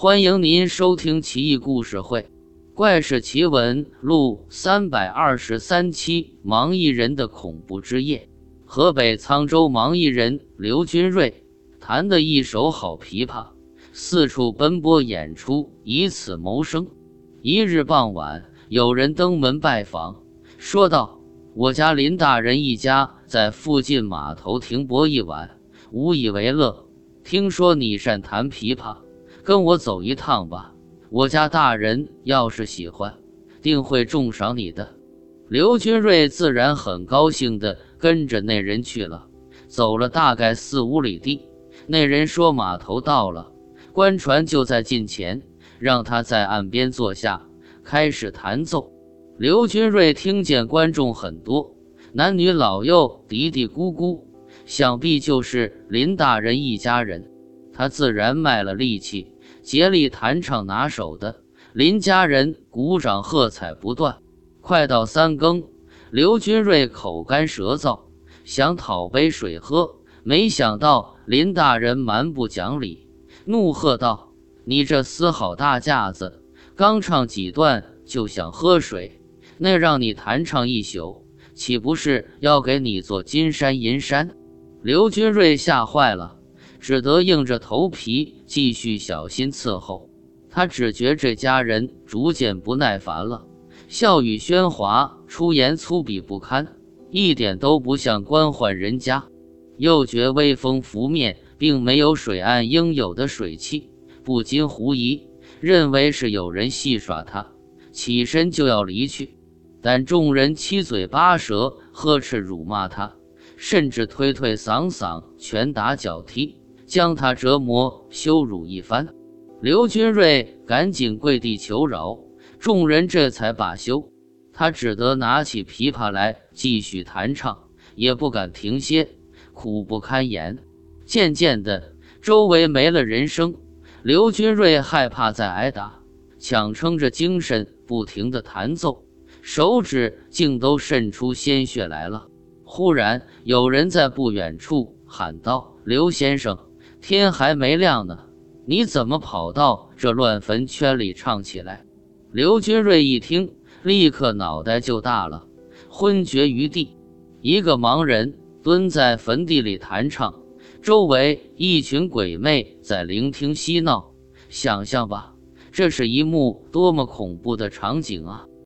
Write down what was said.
欢迎您收听《奇异故事会·怪事奇闻录》三百二十三期。盲一人的恐怖之夜。河北沧州盲一人刘军瑞弹的一手好琵琶，四处奔波演出，以此谋生。一日傍晚，有人登门拜访，说道：“我家林大人一家在附近码头停泊一晚，无以为乐。听说你善弹琵琶。”跟我走一趟吧，我家大人要是喜欢，定会重赏你的。刘军瑞自然很高兴的跟着那人去了。走了大概四五里地，那人说码头到了，官船就在近前，让他在岸边坐下，开始弹奏。刘军瑞听见观众很多，男女老幼嘀嘀咕咕，想必就是林大人一家人，他自然卖了力气。竭力弹唱拿手的林家人鼓掌喝彩不断。快到三更，刘军瑞口干舌燥，想讨杯水喝，没想到林大人蛮不讲理，怒喝道：“你这厮好大架子，刚唱几段就想喝水，那让你弹唱一宿，岂不是要给你做金山银山？”刘军瑞吓坏了。只得硬着头皮继续小心伺候。他只觉这家人逐渐不耐烦了，笑语喧哗，出言粗鄙不堪，一点都不像官宦人家。又觉微风拂面，并没有水岸应有的水气，不禁狐疑，认为是有人戏耍他，起身就要离去。但众人七嘴八舌，呵斥辱骂他，甚至推推搡搡，拳打脚踢。将他折磨羞辱一番，刘军瑞赶紧跪地求饶，众人这才罢休。他只得拿起琵琶来继续弹唱，也不敢停歇，苦不堪言。渐渐的，周围没了人声，刘军瑞害怕再挨打，强撑着精神不停地弹奏，手指竟都渗出鲜血来了。忽然，有人在不远处喊道：“刘先生！”天还没亮呢，你怎么跑到这乱坟圈里唱起来？刘军瑞一听，立刻脑袋就大了，昏厥于地。一个盲人蹲在坟地里弹唱，周围一群鬼魅在聆听嬉闹。想象吧，这是一幕多么恐怖的场景啊！